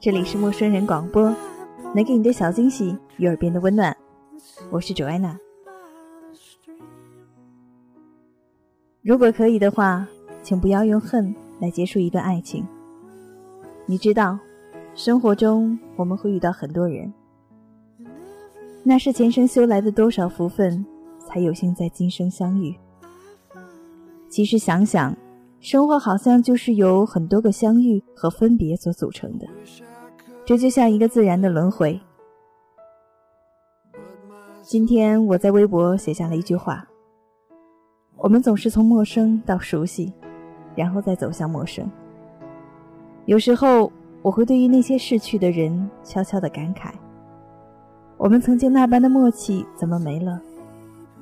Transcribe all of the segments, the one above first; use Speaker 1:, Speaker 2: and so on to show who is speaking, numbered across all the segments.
Speaker 1: 这里是陌生人广播，能给你的小惊喜与耳边的温暖。我是 Joanna。如果可以的话，请不要用恨来结束一段爱情。你知道，生活中我们会遇到很多人，那是前生修来的多少福分，才有幸在今生相遇。其实想想，生活好像就是由很多个相遇和分别所组成的。这就像一个自然的轮回。今天我在微博写下了一句话：“我们总是从陌生到熟悉，然后再走向陌生。”有时候我会对于那些逝去的人悄悄的感慨：我们曾经那般的默契怎么没了？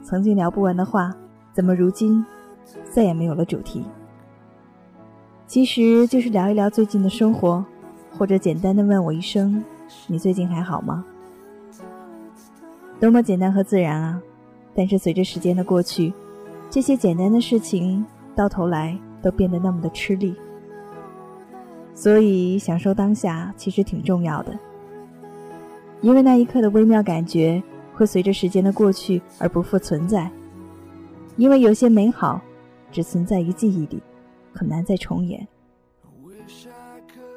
Speaker 1: 曾经聊不完的话，怎么如今再也没有了主题？其实就是聊一聊最近的生活。或者简单的问我一声：“你最近还好吗？”多么简单和自然啊！但是随着时间的过去，这些简单的事情到头来都变得那么的吃力。所以享受当下其实挺重要的，因为那一刻的微妙感觉会随着时间的过去而不复存在。因为有些美好只存在于记忆里，很难再重演。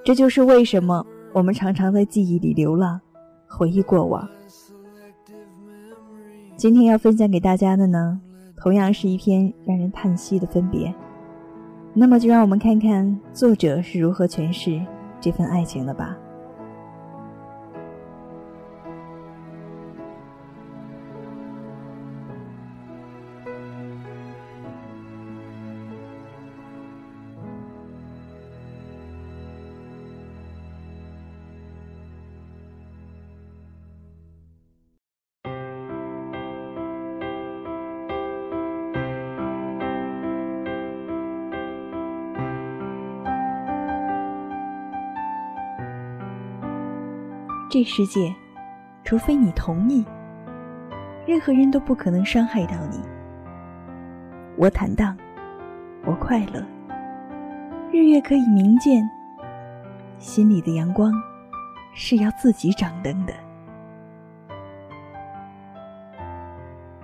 Speaker 1: 这就是为什么我们常常在记忆里流浪，回忆过往。今天要分享给大家的呢，同样是一篇让人叹息的分别。那么，就让我们看看作者是如何诠释这份爱情的吧。这世界，除非你同意，任何人都不可能伤害到你。我坦荡，我快乐。日月可以明见，心里的阳光是要自己掌灯的。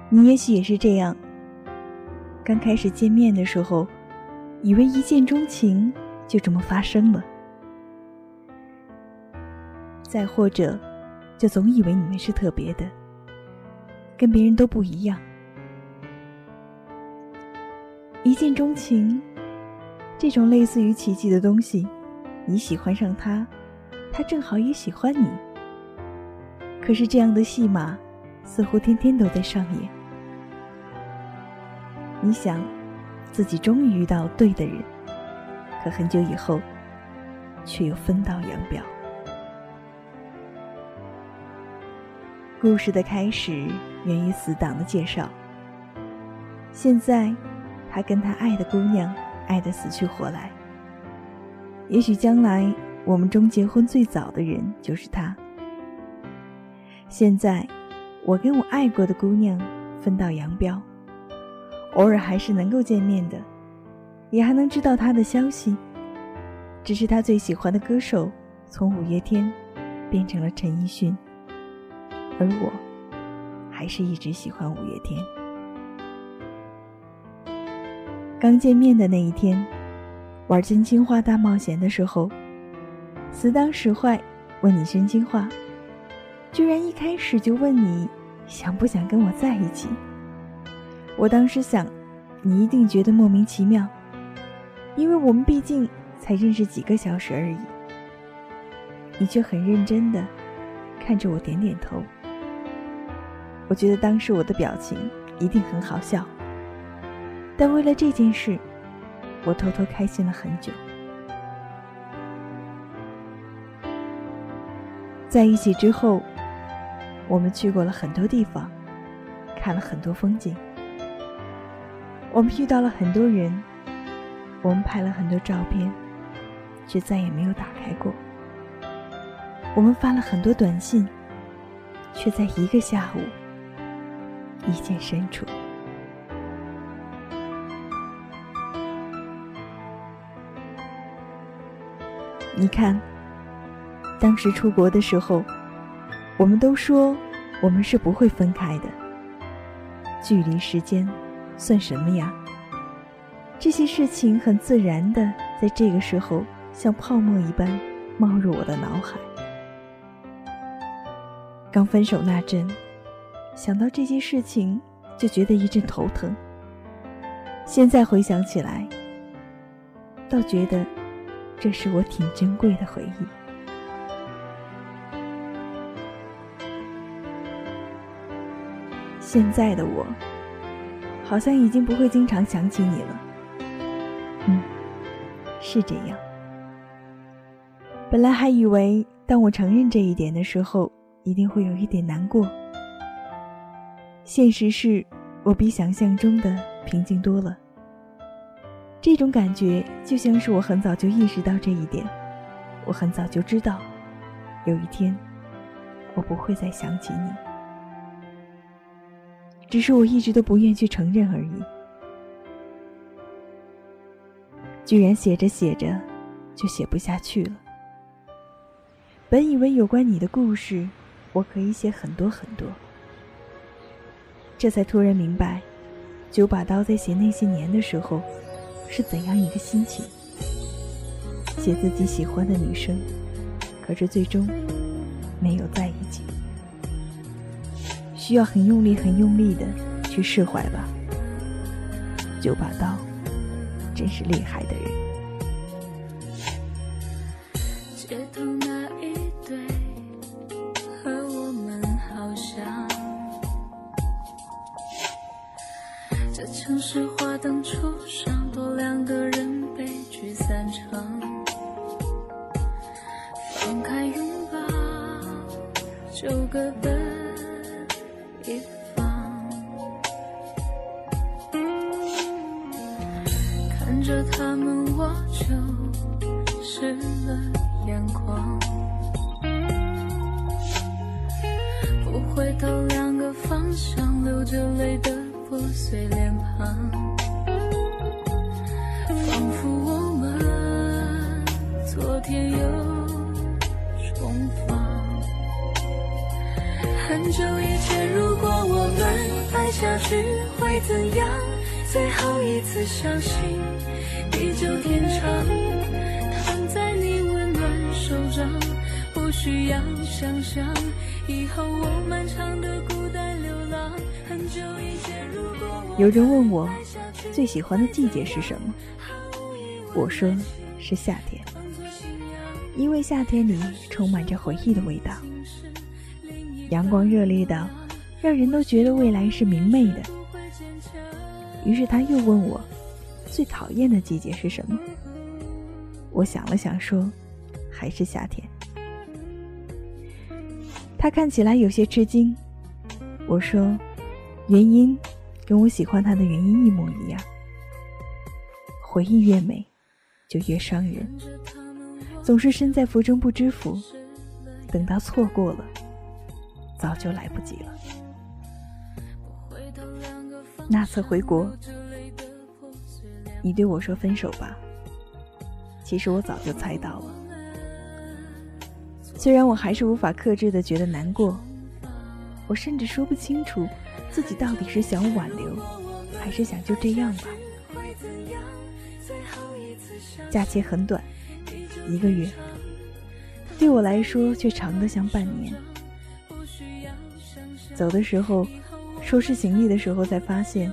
Speaker 1: 你也许也是这样。刚开始见面的时候，以为一见钟情就这么发生了。再或者，就总以为你们是特别的，跟别人都不一样。一见钟情，这种类似于奇迹的东西，你喜欢上他，他正好也喜欢你。可是这样的戏码，似乎天天都在上演。你想，自己终于遇到对的人，可很久以后，却又分道扬镳。故事的开始源于死党的介绍。现在，他跟他爱的姑娘爱得死去活来。也许将来我们中结婚最早的人就是他。现在，我跟我爱过的姑娘分道扬镳，偶尔还是能够见面的，也还能知道他的消息。只是他最喜欢的歌手从五月天变成了陈奕迅。而我，还是一直喜欢五月天。刚见面的那一天，玩真心话大冒险的时候，死党使坏，问你真心话，居然一开始就问你想不想跟我在一起。我当时想，你一定觉得莫名其妙，因为我们毕竟才认识几个小时而已。你却很认真的看着我点点头。我觉得当时我的表情一定很好笑，但为了这件事，我偷偷开心了很久。在一起之后，我们去过了很多地方，看了很多风景。我们遇到了很多人，我们拍了很多照片，却再也没有打开过。我们发了很多短信，却在一个下午一见深处。你看。当时出国的时候，我们都说我们是不会分开的。距离、时间，算什么呀？这些事情很自然的在这个时候像泡沫一般冒入我的脑海。刚分手那阵，想到这些事情就觉得一阵头疼。现在回想起来，倒觉得这是我挺珍贵的回忆。现在的我，好像已经不会经常想起你了。嗯，是这样。本来还以为，当我承认这一点的时候，一定会有一点难过。现实是，我比想象中的平静多了。这种感觉就像是我很早就意识到这一点，我很早就知道，有一天，我不会再想起你。只是我一直都不愿去承认而已。居然写着写着，就写不下去了。本以为有关你的故事，我可以写很多很多。这才突然明白，九把刀在写那些年的时候，是怎样一个心情。写自己喜欢的女生，可是最终没有在一起。需要很用力、很用力的去释怀吧。九把刀，真是厉害的人。
Speaker 2: 城市花灯初上，多两个人悲剧散场。放开拥抱，就各奔。一方，看着他们，我就湿了眼眶。不回头，两个方向，流着泪的破碎脸庞，仿佛我们昨天又重逢。很久以前，如果我们爱下去会怎样？最后一次相信，地久天长。躺在你温暖手掌，不需要想象，以后我漫长的孤
Speaker 1: 有人问我最喜欢的季节是什么，我说是夏天，因为夏天里充满着回忆的味道。阳光热烈的，让人都觉得未来是明媚的。于是他又问我，最讨厌的季节是什么？我想了想，说，还是夏天。他看起来有些吃惊。我说，原因跟我喜欢他的原因一模一样。回忆越美，就越伤人。总是身在福中不知福，等到错过了。早就来不及了。那次回国，你对我说分手吧。其实我早就猜到了。虽然我还是无法克制的觉得难过，我甚至说不清楚自己到底是想挽留，还是想就这样吧。假期很短，一个月，对我来说却长得像半年。走的时候，收拾行李的时候才发现，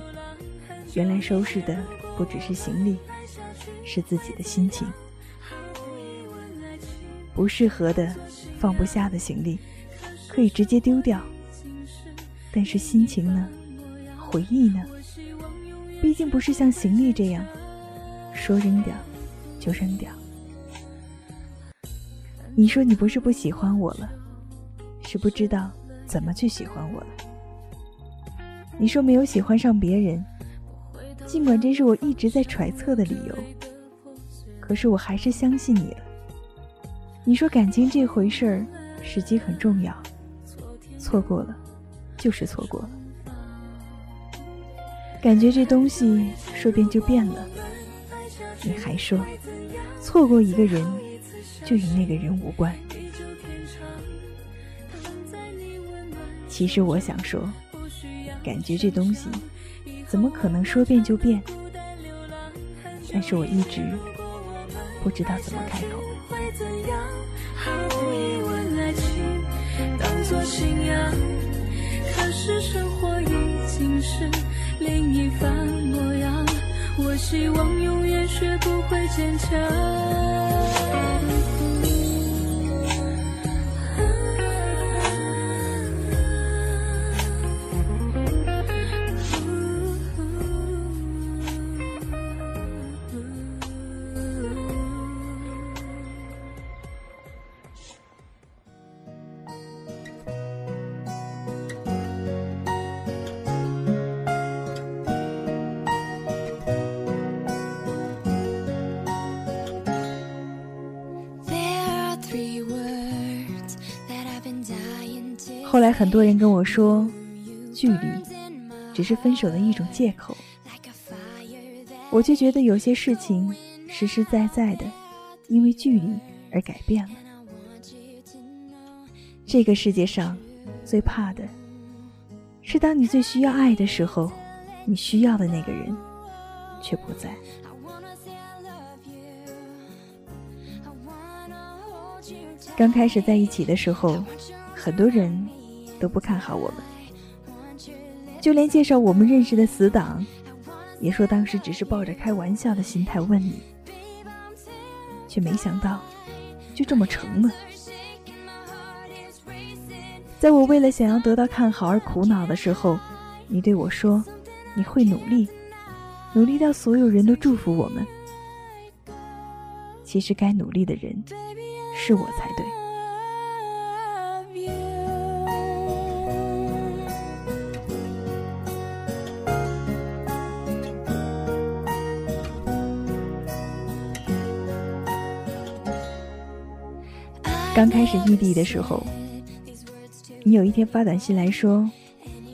Speaker 1: 原来收拾的不只是行李，是自己的心情。不适合的、放不下的行李，可以直接丢掉。但是心情呢？回忆呢？毕竟不是像行李这样，说扔掉就扔掉。你说你不是不喜欢我了，是不知道怎么去喜欢我了。你说没有喜欢上别人，尽管这是我一直在揣测的理由，可是我还是相信你了。你说感情这回事儿，时机很重要，错过了，就是错过了。感觉这东西说变就变了，你还说错过一个人就与那个人无关。其实我想说，感觉这东西怎么可能说变就变？但是我一直不知道怎么开口。可是生活已经是。另一番模样，我希望永远学不会坚强。很多人跟我说，距离只是分手的一种借口，我就觉得有些事情实实在在的因为距离而改变了。这个世界上最怕的是，当你最需要爱的时候，你需要的那个人却不在。刚开始在一起的时候，很多人。都不看好我们，就连介绍我们认识的死党，也说当时只是抱着开玩笑的心态问你，却没想到就这么成了。在我为了想要得到看好而苦恼的时候，你对我说你会努力，努力到所有人都祝福我们。其实该努力的人是我才对。刚开始异地的时候，你有一天发短信来说，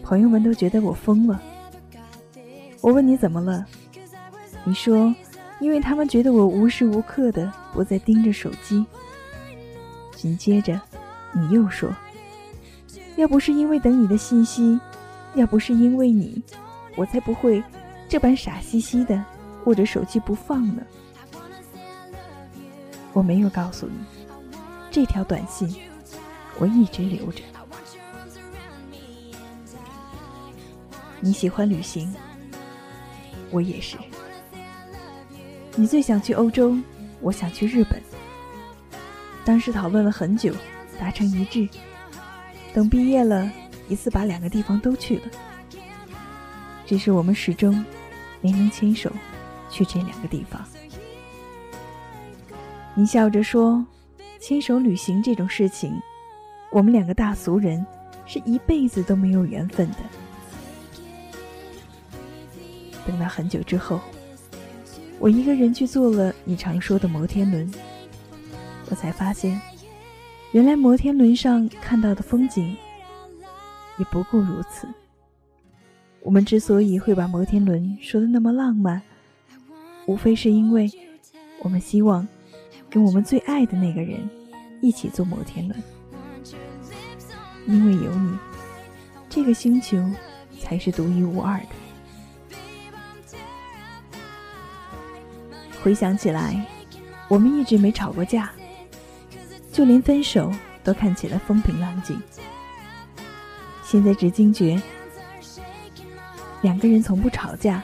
Speaker 1: 朋友们都觉得我疯了。我问你怎么了，你说，因为他们觉得我无时无刻的不在盯着手机。紧接着，你又说，要不是因为等你的信息，要不是因为你，我才不会这般傻兮兮的握着手机不放呢。我没有告诉你。这条短信我一直留着。你喜欢旅行，我也是。你最想去欧洲，我想去日本。当时讨论了很久，达成一致。等毕业了，一次把两个地方都去了。只是我们始终没能牵手去这两个地方。你笑着说。牵手旅行这种事情，我们两个大俗人是一辈子都没有缘分的。等到很久之后，我一个人去坐了你常说的摩天轮，我才发现，原来摩天轮上看到的风景也不过如此。我们之所以会把摩天轮说的那么浪漫，无非是因为我们希望。跟我们最爱的那个人一起坐摩天轮，因为有你，这个星球才是独一无二的。回想起来，我们一直没吵过架，就连分手都看起来风平浪静。现在只惊觉，两个人从不吵架，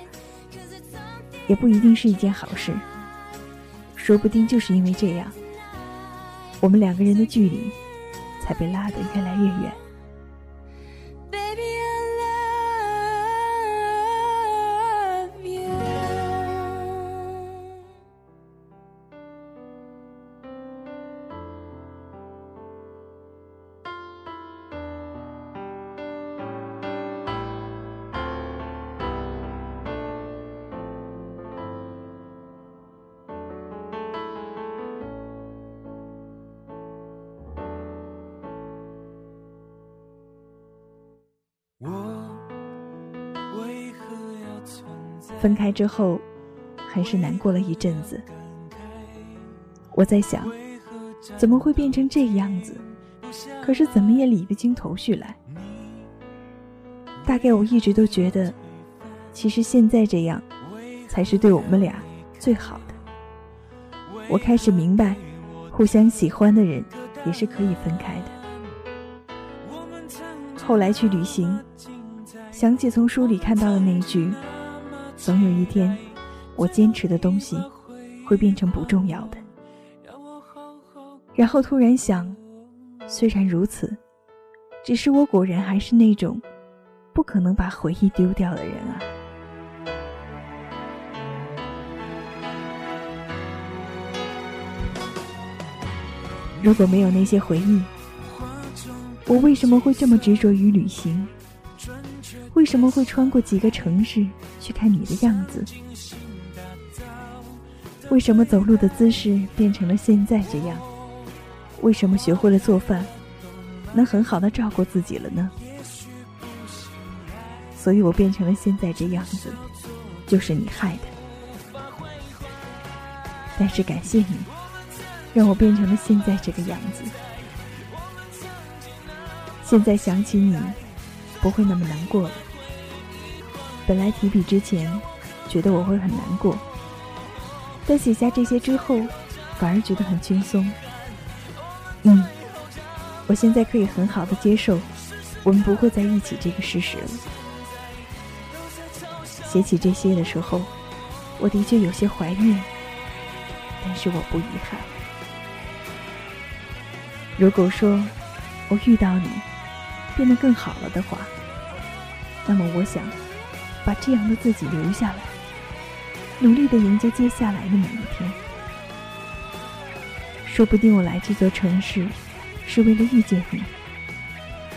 Speaker 1: 也不一定是一件好事。说不定就是因为这样，我们两个人的距离才被拉得越来越远。分开之后，还是难过了一阵子。我在想，怎么会变成这样子？可是怎么也理不清头绪来。大概我一直都觉得，其实现在这样，才是对我们俩最好的。我开始明白，互相喜欢的人也是可以分开的。后来去旅行，想起从书里看到的那句。总有一天，我坚持的东西会变成不重要的。然后突然想，虽然如此，只是我果然还是那种不可能把回忆丢掉的人啊。如果没有那些回忆，我为什么会这么执着于旅行？为什么会穿过几个城市去看你的样子？为什么走路的姿势变成了现在这样？为什么学会了做饭，能很好的照顾自己了呢？所以我变成了现在这样子，就是你害的。但是感谢你，让我变成了现在这个样子。现在想起你。不会那么难过了。本来提笔之前，觉得我会很难过，但写下这些之后，反而觉得很轻松。嗯，我现在可以很好的接受，我们不会在一起这个事实了。写起这些的时候，我的确有些怀念，但是我不遗憾。如果说我遇到你，变得更好了的话。那么，我想把这样的自己留下来，努力的迎接接下来的每一天。说不定我来这座城市是为了遇见你，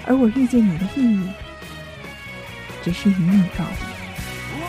Speaker 1: 而我遇见你的意义，只是与你告别。
Speaker 3: 陌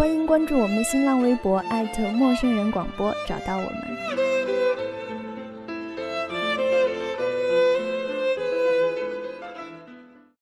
Speaker 3: 欢迎关注我们的新浪微博，陌生人广播，找到我们。